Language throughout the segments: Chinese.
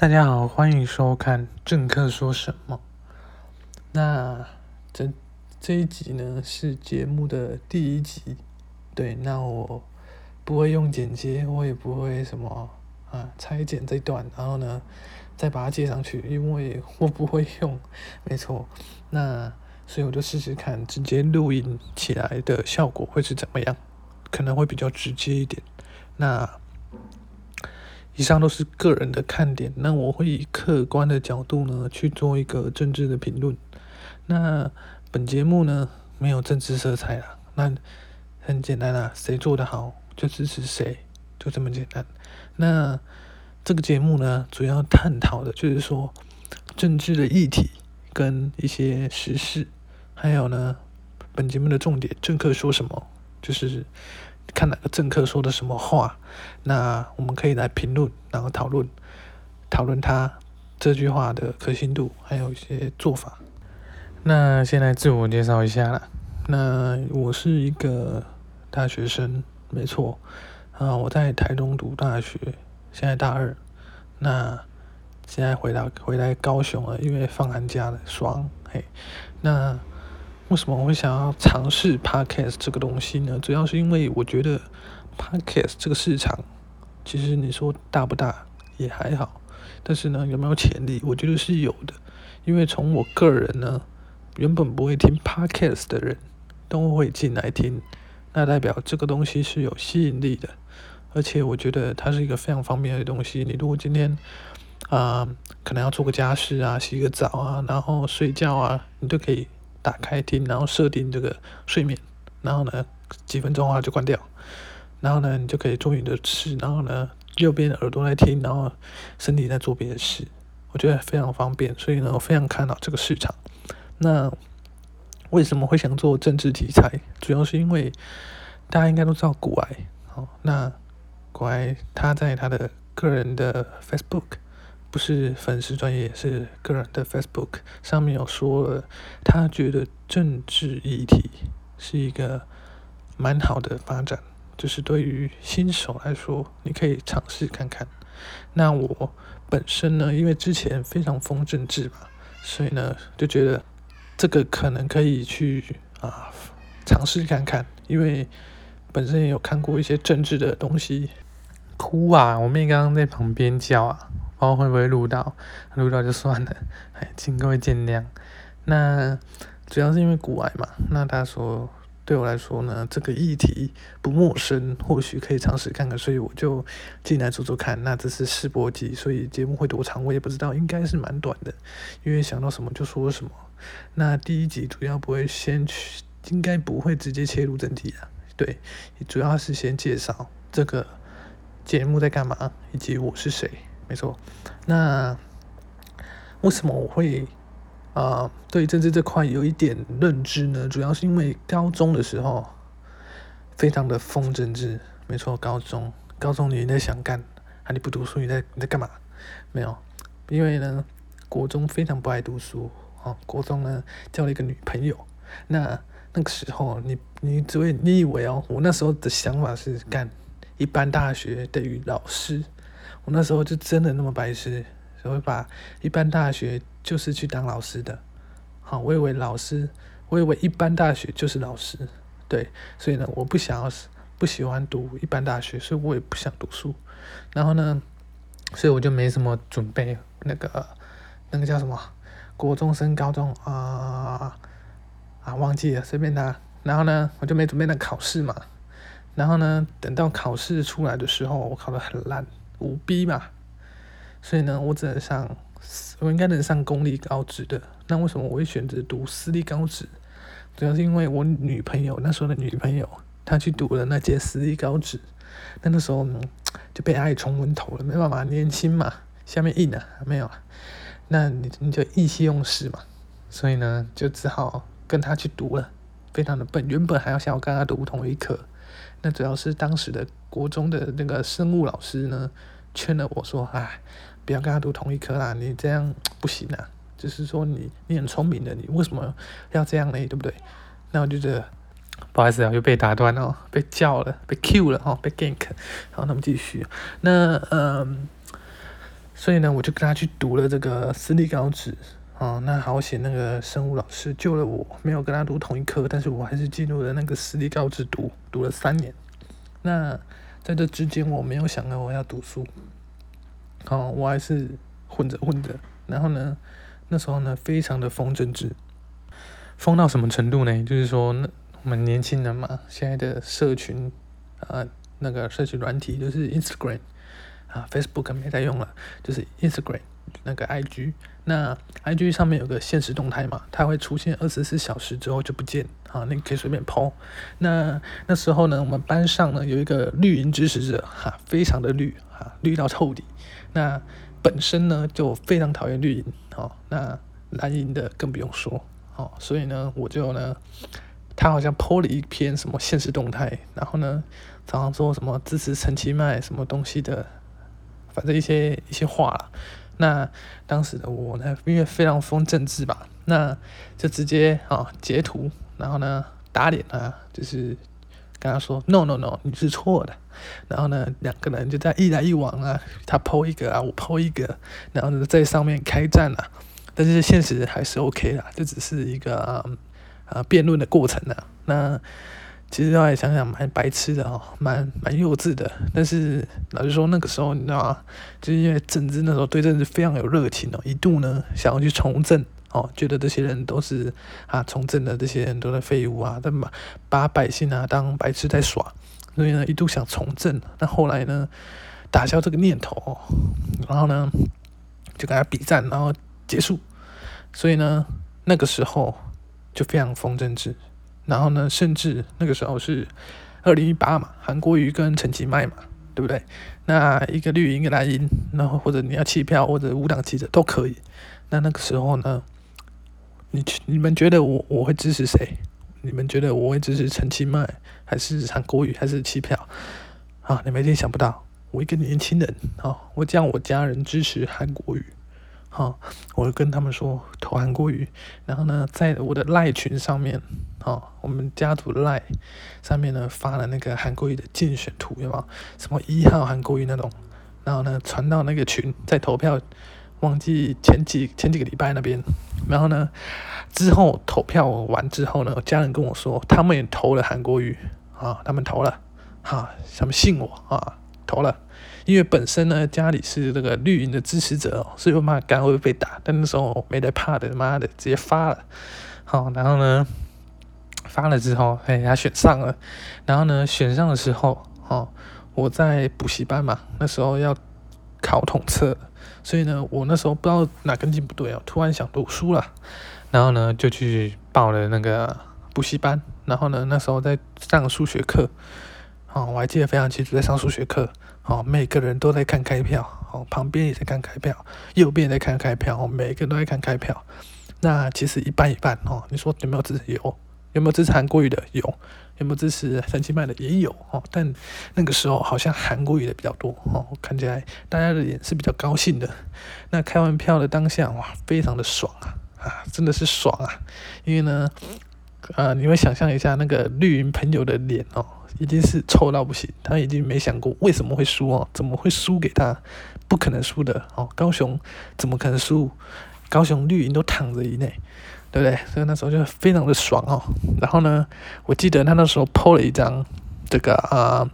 大家好，欢迎收看政客说什么。那这这一集呢是节目的第一集，对，那我不会用剪接，我也不会什么啊拆剪这段，然后呢再把它接上去，因为我不会用，没错。那所以我就试试看，直接录音起来的效果会是怎么样，可能会比较直接一点。那。以上都是个人的看点，那我会以客观的角度呢去做一个政治的评论。那本节目呢没有政治色彩啦，那很简单啦，谁做得好就支持谁，就这么简单。那这个节目呢主要探讨的就是说政治的议题跟一些时事，还有呢本节目的重点，政客说什么，就是。看哪个政客说的什么话，那我们可以来评论，然后讨论讨论他这句话的可信度，还有一些做法。那先来自我介绍一下啦。那我是一个大学生，没错啊，我在台东读大学，现在大二。那现在回到回来高雄了，因为放寒假了，爽嘿。那为什么我会想要尝试 podcast 这个东西呢？主要是因为我觉得 podcast 这个市场，其实你说大不大也还好，但是呢，有没有潜力？我觉得是有的。因为从我个人呢，原本不会听 podcast 的人都会进来听，那代表这个东西是有吸引力的。而且我觉得它是一个非常方便的东西。你如果今天啊，可能要做个家事啊，洗个澡啊，然后睡觉啊，你都可以。打开听，然后设定这个睡眠，然后呢，几分钟啊就关掉，然后呢，你就可以做你的事，然后呢，右边耳朵在听，然后身体在做别的事，我觉得非常方便，所以呢，我非常看好这个市场。那为什么会想做政治题材？主要是因为大家应该都知道古癌，好，那古癌他在他的个人的 Facebook。不是粉丝专业，是个人的 Facebook 上面有说了，他觉得政治议题是一个蛮好的发展，就是对于新手来说，你可以尝试看看。那我本身呢，因为之前非常疯政治嘛，所以呢就觉得这个可能可以去啊尝试看看，因为本身也有看过一些政治的东西。哭啊！我妹刚刚在旁边叫啊。不知道会不会录到，录到就算了，哎，请各位见谅。那主要是因为古癌嘛，那他说对我来说呢，这个议题不陌生，或许可以尝试看看，所以我就进来做做看。那这是试播集，所以节目会多长我也不知道，应该是蛮短的，因为想到什么就说什么。那第一集主要不会先去，应该不会直接切入正题啊，对，主要是先介绍这个节目在干嘛，以及我是谁。没错，那为什么我会啊对政治这块有一点认知呢？主要是因为高中的时候非常的疯政治。没错，高中高中你在想干，啊你不读书你在你在干嘛？没有，因为呢国中非常不爱读书，哦国中呢交了一个女朋友。那那个时候你你只会你以为哦，我那时候的想法是干一般大学等于老师。我那时候就真的那么白痴，所以把一般大学就是去当老师的，好，我以为老师，我以为一般大学就是老师，对，所以呢，我不想要，不喜欢读一般大学，所以我也不想读书，然后呢，所以我就没什么准备，那个那个叫什么，国中升高中啊啊忘记了，随便拿，然后呢，我就没准备那考试嘛，然后呢，等到考试出来的时候，我考得很烂。五 B 嘛，所以呢，我只能上，我应该能上公立高职的。那为什么我会选择读私立高职？主要是因为我女朋友那时候的女朋友，她去读了那届私立高职，那那时候就被爱冲昏头了，没办法，年轻嘛，下面硬啊，没有，那你你就意气用事嘛，所以呢，就只好跟她去读了，非常的笨，原本还要想要跟她读同一科。那主要是当时的国中的那个生物老师呢，劝了我说：“哎，不要跟他读同一科啦，你这样不行啊。就是说你你很聪明的，你为什么要这样呢？对不对？”那我就觉得不好意思啊，又被打断了，被叫了，被 Q 了哦，被 gank。好，那么继续。那嗯，所以呢，我就跟他去读了这个私立高职。哦，那好险，那个生物老师救了我，没有跟他读同一科，但是我还是进入了那个私立高职读，读了三年。那在这之间，我没有想到我要读书，好，我还是混着混着。然后呢，那时候呢，非常的疯政治，疯到什么程度呢？就是说，那我们年轻人嘛，现在的社群啊，那个社群软体就是 Instagram 啊，Facebook 没在用了，就是 Instagram。那个 I G，那 I G 上面有个现实动态嘛，它会出现二十四小时之后就不见啊，你可以随便抛。那那时候呢，我们班上呢有一个绿营支持者哈，非常的绿哈，绿到透底。那本身呢就非常讨厌绿营哦，那蓝营的更不用说哦，所以呢我就呢，他好像抛了一篇什么现实动态，然后呢常常说什么支持陈其迈什么东西的，反正一些一些话了。那当时的我呢，因为非常疯政治吧，那就直接啊截图，然后呢打脸啊，就是跟他说 no no no，你是错的。然后呢两个人就在一来一往啊，他抛一个啊，我抛一个，然后呢在上面开战啊。但是现实还是 OK 啦，这只是一个啊啊辩论的过程呢。那。其实后来想想蛮白痴的哦，蛮蛮幼稚的。但是老实说，那个时候你知道吗？就是因为政治那时候对政治非常有热情哦，一度呢想要去从政哦，觉得这些人都是啊从政的这些人都是废物啊，他把把百姓啊当白痴在耍，所以呢一度想从政。那后来呢打消这个念头，哦然后呢就跟他比战，然后结束。所以呢那个时候就非常疯政治。然后呢，甚至那个时候是二零一八嘛，韩国瑜跟陈其迈嘛，对不对？那一个绿营，一个蓝营，然后或者你要弃票或者无党记者都可以。那那个时候呢，你你们觉得我我会支持谁？你们觉得我会支持陈其迈还是韩国瑜还是弃票？啊，你们一定想不到，我一个年轻人啊，我叫我家人支持韩国瑜。好，我就跟他们说投韩国瑜，然后呢，在我的赖群上面，好，我们家族赖上面呢发了那个韩国瑜的竞选图，有吗？什么一号韩国瑜那种，然后呢传到那个群，在投票，忘记前几前几个礼拜那边，然后呢之后投票完之后呢，家人跟我说他们也投了韩国瑜，啊，他们投了，哈，他们信我啊，投了。因为本身呢，家里是那个绿营的支持者哦，所以我怕刚会被打，但那时候没得怕的，妈的直接发了，好，然后呢，发了之后，哎，他选上了，然后呢，选上的时候，哦，我在补习班嘛，那时候要考统测，所以呢，我那时候不知道哪根筋不对哦，突然想读书了，然后呢，就去报了那个补习班，然后呢，那时候在上数学课，哦，我还记得非常清楚，在上数学课。哦，每个人都在看开票，哦，旁边也在看开票，右边也在看开票，哦，每个人都在看开票。那其实一半一半，哦，你说有没有支持？有，有没有支持韩国语的？有，有没有支持三七麦的？也有，哦，但那个时候好像韩国语的比较多，哦，看起来大家的脸是比较高兴的。那开完票的当下，哇，非常的爽啊，啊，真的是爽啊，因为呢，呃，你会想象一下那个绿营朋友的脸哦。已经是臭到不行，他已经没想过为什么会输哦，怎么会输给他？不可能输的哦，高雄怎么可能输？高雄绿营都躺着以内，对不对？所以那时候就非常的爽哦。然后呢，我记得他那时候 PO 了一张这个啊，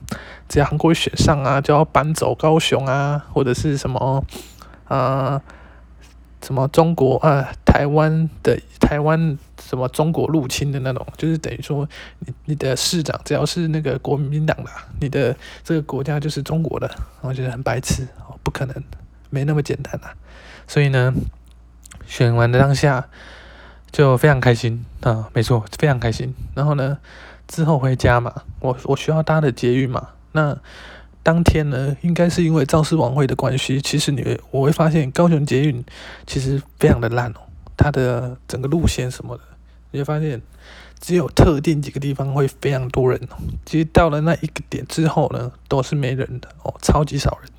只要韩国选上啊，就要搬走高雄啊，或者是什么啊。什么中国啊，台湾的台湾什么中国入侵的那种，就是等于说你你的市长只要是那个国民党的，你的这个国家就是中国的，我觉得很白痴哦，不可能，没那么简单啊。所以呢，选完的当下就非常开心啊，没错，非常开心。然后呢，之后回家嘛，我我需要搭的捷运嘛，那。当天呢，应该是因为造势晚会的关系，其实你会我会发现高雄捷运其实非常的烂哦，它的整个路线什么的，你会发现只有特定几个地方会非常多人哦，其实到了那一个点之后呢，都是没人的哦，超级少人。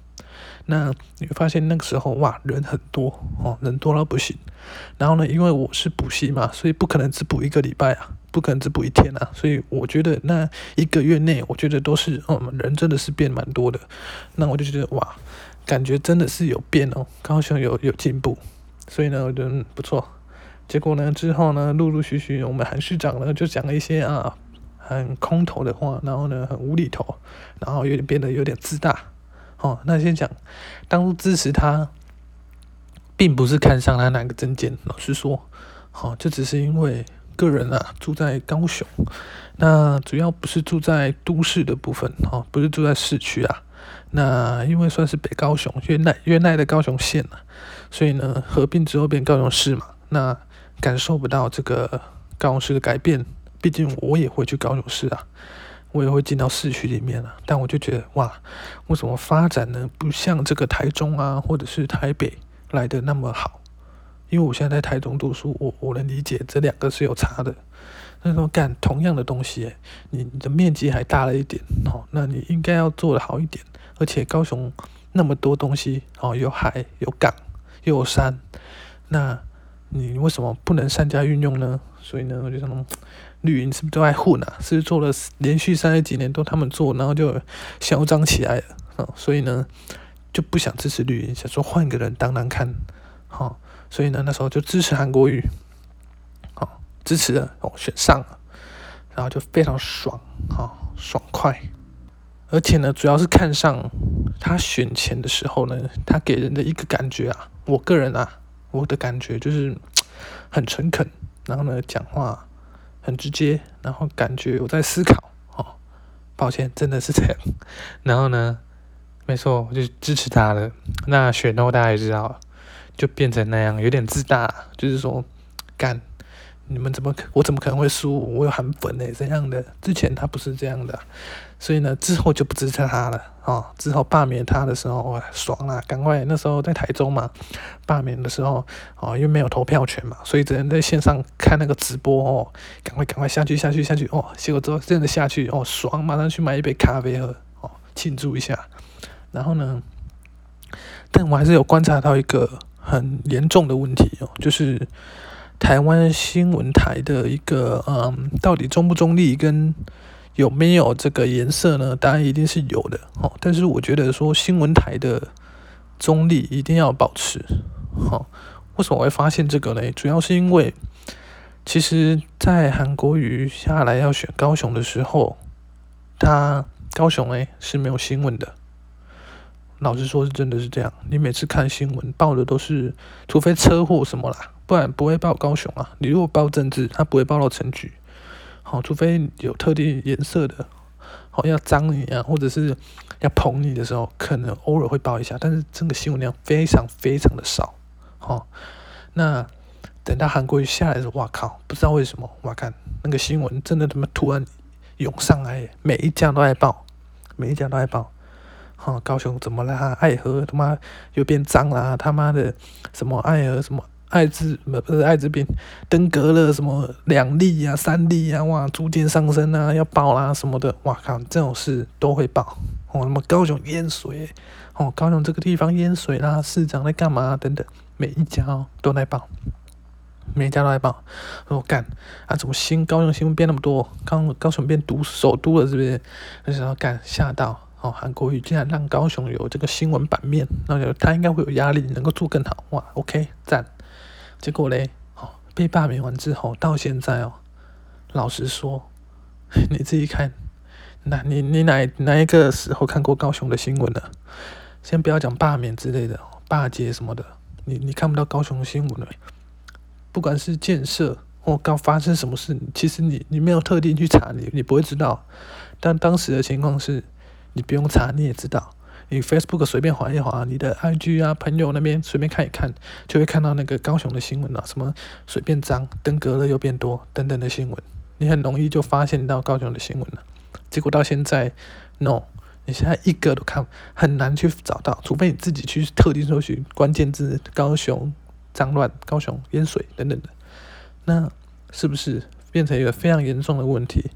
那你会发现那个时候哇，人很多哦，人多到不行。然后呢，因为我是补习嘛，所以不可能只补一个礼拜啊。不可能只补一天啊，所以我觉得那一个月内，我觉得都是，嗯，人真的是变蛮多的。那我就觉得哇，感觉真的是有变哦，高雄有有进步，所以呢，我觉得不错。结果呢，之后呢，陆陆续续，我们韩市长呢就讲了一些啊很空头的话，然后呢很无厘头，然后有点变得有点自大。哦，那先讲，当初支持他，并不是看上他哪个证件，老实说，好，就只是因为个人啊住在高雄，那主要不是住在都市的部分，哦，不是住在市区啊。那因为算是北高雄，原来原来的高雄县啊，所以呢合并之后变高雄市嘛，那感受不到这个高雄市的改变，毕竟我也会去高雄市啊。我也会进到市区里面了，但我就觉得哇，为什么发展呢不像这个台中啊，或者是台北来的那么好？因为我现在在台中读书，我我能理解这两个是有差的。那说干同样的东西，你的面积还大了一点，哦，那你应该要做的好一点。而且高雄那么多东西，哦，有海有港又有山，那你为什么不能善加运用呢？所以呢，我就想。绿营是不是都爱混啊？是不是做了连续三十几年都他们做，然后就嚣张起来了？所以呢，就不想支持绿营，想说换个人当当看，好，所以呢那时候就支持韩国瑜，好，支持了哦，选上了，然后就非常爽，好爽快，而且呢，主要是看上他选前的时候呢，他给人的一个感觉啊，我个人啊，我的感觉就是很诚恳，然后呢讲话。很直接，然后感觉我在思考，哦，抱歉，真的是这样。然后呢，没错，我就支持他了。那选后大家也知道，就变成那样，有点自大，就是说，干，你们怎么，我怎么可能会输？我有韩粉呢，这样的。之前他不是这样的。所以呢，之后就不支持他了哦。之后罢免他的时候，哇，爽啦！赶快那时候在台中嘛，罢免的时候哦，因为没有投票权嘛，所以只能在线上看那个直播哦。赶快赶快下去下去下去哦！结果之后真的下去哦，爽！马上去买一杯咖啡喝哦，庆祝一下。然后呢，但我还是有观察到一个很严重的问题哦，就是台湾新闻台的一个嗯，到底中不中立跟。有没有这个颜色呢？答案一定是有的哦。但是我觉得说新闻台的中立一定要保持好。为什么会发现这个呢？主要是因为其实，在韩国瑜下来要选高雄的时候，他高雄诶是没有新闻的。老实说，是真的是这样。你每次看新闻报的都是，除非车祸什么啦，不然不会报高雄啊。你如果报政治，他不会报到陈局。好，除非有特定颜色的，好要脏你啊，或者是要捧你的时候，可能偶尔会报一下，但是这个新闻量非常非常的少。好，那等到韩国瑜下来的时候，哇靠，不知道为什么，我看那个新闻真的他妈突然涌上来，每一家都爱报，每一家都爱报。好，高雄怎么啦？爱河他妈又变脏啦？他妈的什么爱河什么？艾滋不不是艾滋病，登革热什么两例呀、三例呀，哇，逐渐上升啊，要爆啦什么的，哇靠，这种事都会爆。哦，什么高雄淹水，哦，高雄这个地方淹水啦，市长在干嘛等等，每一家都在报，每一家都在报。我干啊，怎么新高雄新闻变那么多？高高雄变都首都了，是不是？那时候干吓到。哦，韩国瑜竟然让高雄有这个新闻版面，那就他应该会有压力，能够做更好。哇，OK，赞。结果嘞，哦，被罢免完之后，到现在哦，老实说，你自己看，那你你哪哪一个时候看过高雄的新闻呢？先不要讲罢免之类的，罢捷什么的，你你看不到高雄的新闻了。不管是建设或刚发生什么事，其实你你没有特地去查，你你不会知道。但当时的情况是，你不用查，你也知道。你 Facebook 随便划一划，你的 IG 啊朋友那边随便看一看，就会看到那个高雄的新闻了，什么水变脏、登革热又变多等等的新闻，你很容易就发现到高雄的新闻了。结果到现在，no，你现在一个都看很难去找到，除非你自己去特定搜寻关键字“高雄脏乱”、“高雄淹水”等等的，那是不是变成一个非常严重的问题？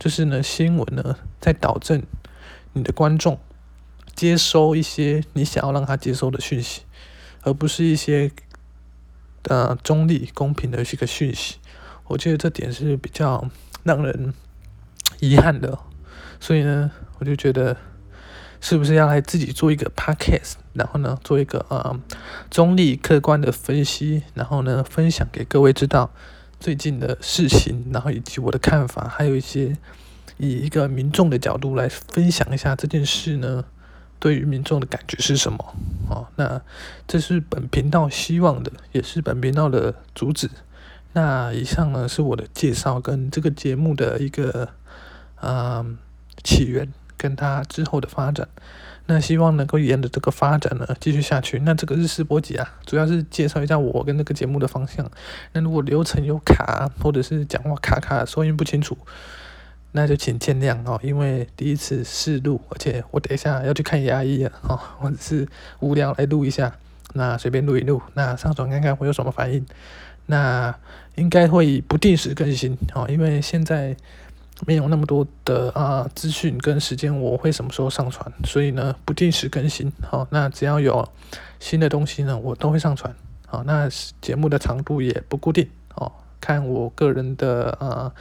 就是呢，新闻呢在导正你的观众。接收一些你想要让他接收的讯息，而不是一些呃中立公平的一个讯息。我觉得这点是比较让人遗憾的。所以呢，我就觉得是不是要来自己做一个 podcast，然后呢，做一个呃中立客观的分析，然后呢，分享给各位知道最近的事情，然后以及我的看法，还有一些以一个民众的角度来分享一下这件事呢，对于民众的感觉是什么？哦，那这是本频道希望的，也是本频道的主旨。那以上呢是我的介绍跟这个节目的一个嗯起源，跟它之后的发展。那希望能够沿着这个发展呢继续下去。那这个日式波及啊，主要是介绍一下我跟那个节目的方向。那如果流程有卡，或者是讲话卡卡、收音不清楚，那就请见谅哦。因为第一次试录，而且我等一下要去看牙医了哦，我只是无聊来录一下，那随便录一录，那上传看看会有什么反应。那应该会不定时更新哦，因为现在没有那么多的啊资讯跟时间，我会什么时候上传？所以呢，不定时更新。好，那只要有新的东西呢，我都会上传。好，那节目的长度也不固定哦，看我个人的呃，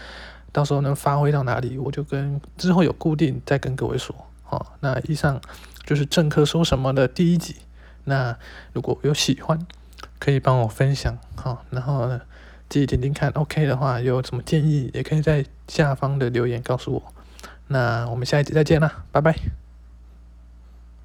到时候能发挥到哪里，我就跟之后有固定再跟各位说。好，那以上就是政客说什么的第一集。那如果有喜欢。可以帮我分享，好，然后呢，自己听听看，OK 的话，有什么建议也可以在下方的留言告诉我。那我们下一集再见啦，拜拜。